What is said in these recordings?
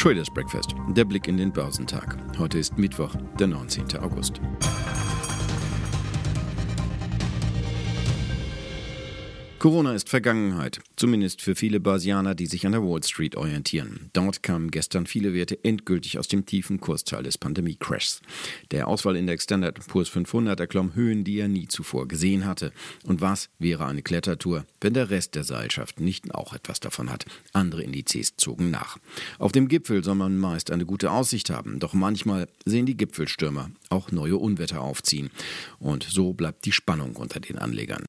Traders Breakfast, der Blick in den Börsentag. Heute ist Mittwoch, der 19. August. Corona ist Vergangenheit, zumindest für viele Börsianer, die sich an der Wall Street orientieren. Dort kamen gestern viele Werte endgültig aus dem tiefen Kursteil des Pandemie-Crashs. Der Auswahlindex Standard Poor's 500 erklomm Höhen, die er nie zuvor gesehen hatte. Und was wäre eine Klettertour, wenn der Rest der Seilschaft nicht auch etwas davon hat? Andere Indizes zogen nach. Auf dem Gipfel soll man meist eine gute Aussicht haben, doch manchmal sehen die Gipfelstürmer auch neue Unwetter aufziehen. Und so bleibt die Spannung unter den Anlegern.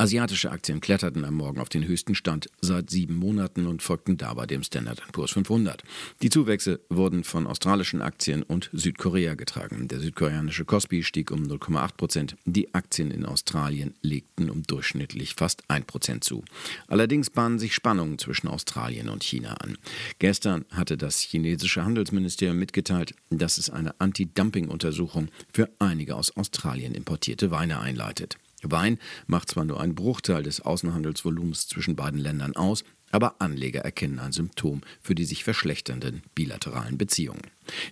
Asiatische Aktien kletterten am Morgen auf den höchsten Stand seit sieben Monaten und folgten dabei dem Standard Poor's 500. Die Zuwächse wurden von australischen Aktien und Südkorea getragen. Der südkoreanische Kospi stieg um 0,8 Prozent. Die Aktien in Australien legten um durchschnittlich fast 1 Prozent zu. Allerdings bahnen sich Spannungen zwischen Australien und China an. Gestern hatte das chinesische Handelsministerium mitgeteilt, dass es eine Anti-Dumping-Untersuchung für einige aus Australien importierte Weine einleitet. Wein macht zwar nur einen Bruchteil des Außenhandelsvolumens zwischen beiden Ländern aus, aber Anleger erkennen ein Symptom für die sich verschlechternden bilateralen Beziehungen.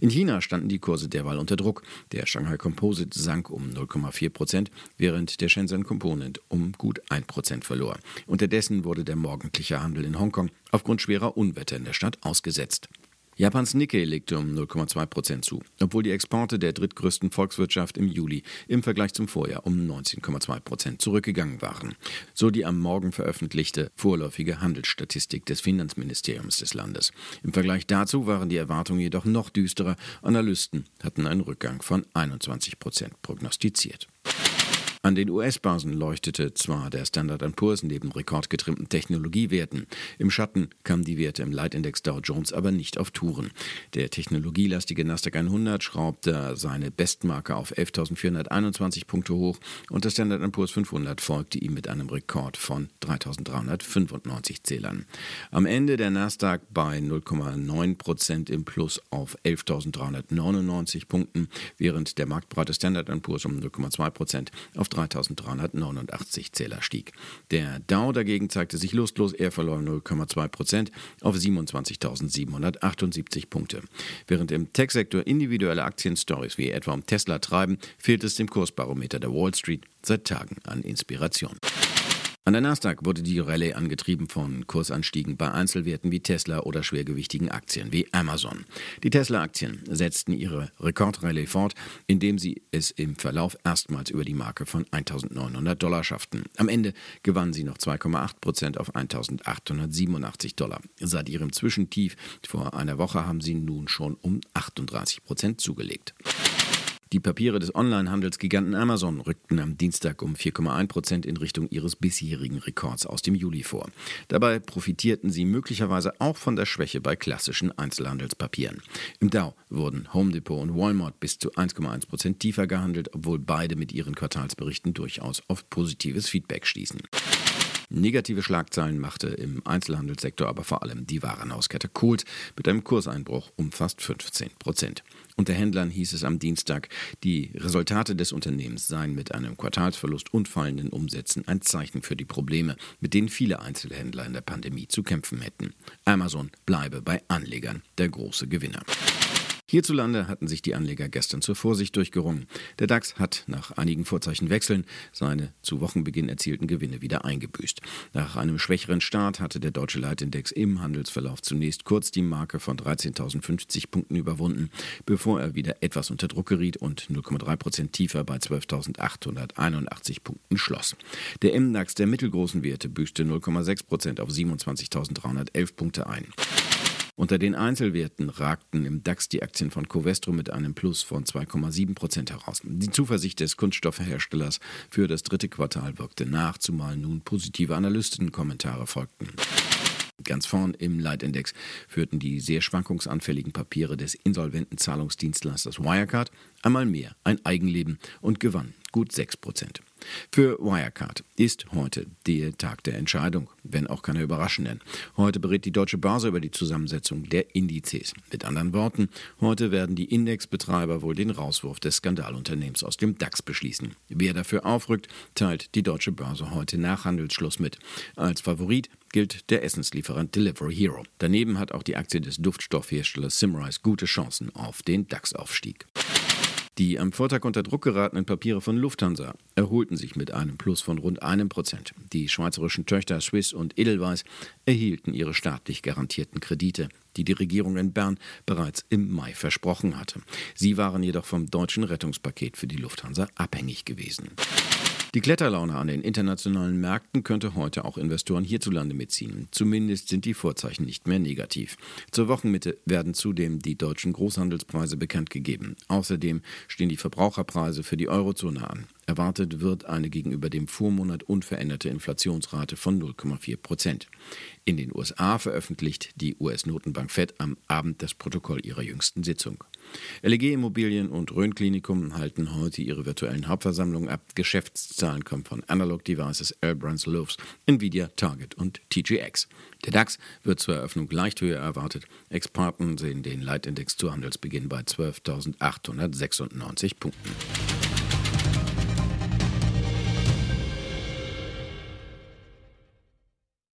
In China standen die Kurse derweil unter Druck. Der Shanghai Composite sank um 0,4 Prozent, während der Shenzhen Component um gut 1 Prozent verlor. Unterdessen wurde der morgendliche Handel in Hongkong aufgrund schwerer Unwetter in der Stadt ausgesetzt. Japans Nikkei legte um 0,2 Prozent zu, obwohl die Exporte der drittgrößten Volkswirtschaft im Juli im Vergleich zum Vorjahr um 19,2 Prozent zurückgegangen waren. So die am Morgen veröffentlichte vorläufige Handelsstatistik des Finanzministeriums des Landes. Im Vergleich dazu waren die Erwartungen jedoch noch düsterer. Analysten hatten einen Rückgang von 21 Prozent prognostiziert. An den US-Börsen leuchtete zwar der Standard Poor's neben rekordgetrimmten Technologiewerten. Im Schatten kamen die Werte im Leitindex Dow Jones aber nicht auf Touren. Der technologielastige Nasdaq 100 schraubte seine Bestmarke auf 11.421 Punkte hoch und der Standard Poor's 500 folgte ihm mit einem Rekord von 3.395 Zählern. Am Ende der Nasdaq bei 0,9 Prozent im Plus auf 11.399 Punkten, während der marktbreite Standard Poor's um 0,2 Prozent auf 3.389 Zähler stieg. Der Dow dagegen zeigte sich lustlos, er verlor 0,2 Prozent auf 27.778 Punkte. Während im Tech-Sektor individuelle Aktienstories wie etwa um Tesla treiben, fehlt es dem Kursbarometer der Wall Street seit Tagen an Inspiration. An der Nasdaq wurde die Rallye angetrieben von Kursanstiegen bei Einzelwerten wie Tesla oder schwergewichtigen Aktien wie Amazon. Die Tesla-Aktien setzten ihre Rekordrallye fort, indem sie es im Verlauf erstmals über die Marke von 1.900 Dollar schafften. Am Ende gewannen sie noch 2,8 Prozent auf 1.887 Dollar. Seit ihrem Zwischentief vor einer Woche haben sie nun schon um 38 Prozent zugelegt. Die Papiere des Onlinehandelsgiganten Amazon rückten am Dienstag um 4,1 Prozent in Richtung ihres bisherigen Rekords aus dem Juli vor. Dabei profitierten sie möglicherweise auch von der Schwäche bei klassischen Einzelhandelspapieren. Im Dow wurden Home Depot und Walmart bis zu 1,1 Prozent tiefer gehandelt, obwohl beide mit ihren Quartalsberichten durchaus auf positives Feedback stießen. Negative Schlagzeilen machte im Einzelhandelssektor aber vor allem die Warenhauskette Colt mit einem Kurseinbruch um fast 15 Prozent. Unter Händlern hieß es am Dienstag, die Resultate des Unternehmens seien mit einem Quartalsverlust und fallenden Umsätzen ein Zeichen für die Probleme, mit denen viele Einzelhändler in der Pandemie zu kämpfen hätten. Amazon bleibe bei Anlegern der große Gewinner. Hierzulande hatten sich die Anleger gestern zur Vorsicht durchgerungen. Der DAX hat nach einigen Vorzeichenwechseln seine zu Wochenbeginn erzielten Gewinne wieder eingebüßt. Nach einem schwächeren Start hatte der deutsche Leitindex im Handelsverlauf zunächst kurz die Marke von 13.050 Punkten überwunden, bevor er wieder etwas unter Druck geriet und 0,3 Prozent tiefer bei 12.881 Punkten schloss. Der MDAX der mittelgroßen Werte büßte 0,6 Prozent auf 27.311 Punkte ein. Unter den Einzelwerten ragten im DAX die Aktien von Covestro mit einem Plus von 2,7 Prozent heraus. Die Zuversicht des Kunststoffherstellers für das dritte Quartal wirkte nach, zumal nun positive Analystenkommentare folgten. Ganz vorn im Leitindex führten die sehr schwankungsanfälligen Papiere des insolventen Zahlungsdienstleisters Wirecard einmal mehr ein Eigenleben und gewann gut 6 Prozent. Für Wirecard ist heute der Tag der Entscheidung, wenn auch keine überraschenden. Heute berät die Deutsche Börse über die Zusammensetzung der Indizes. Mit anderen Worten, heute werden die Indexbetreiber wohl den Rauswurf des Skandalunternehmens aus dem DAX beschließen. Wer dafür aufrückt, teilt die Deutsche Börse heute nach Handelsschluss mit. Als Favorit gilt der Essenslieferant Delivery Hero. Daneben hat auch die Aktie des Duftstoffherstellers Simrise gute Chancen auf den DAX-Aufstieg. Die am Vortag unter Druck geratenen Papiere von Lufthansa erholten sich mit einem Plus von rund einem Prozent. Die schweizerischen Töchter Swiss und Edelweiss erhielten ihre staatlich garantierten Kredite, die die Regierung in Bern bereits im Mai versprochen hatte. Sie waren jedoch vom deutschen Rettungspaket für die Lufthansa abhängig gewesen. Die Kletterlaune an den internationalen Märkten könnte heute auch Investoren hierzulande mitziehen. Zumindest sind die Vorzeichen nicht mehr negativ. Zur Wochenmitte werden zudem die deutschen Großhandelspreise bekannt gegeben. Außerdem stehen die Verbraucherpreise für die Eurozone an. Erwartet wird eine gegenüber dem Vormonat unveränderte Inflationsrate von 0,4 Prozent. In den USA veröffentlicht die US-Notenbank Fed am Abend das Protokoll ihrer jüngsten Sitzung. LEG Immobilien und Rhön Klinikum halten heute ihre virtuellen Hauptversammlungen ab. Geschäftszahlen kommen von Analog Devices, Airbrands Loaves, Nvidia, Target und TGX. Der DAX wird zur Eröffnung leicht höher erwartet. Experten sehen den Leitindex zu Handelsbeginn bei 12.896 Punkten.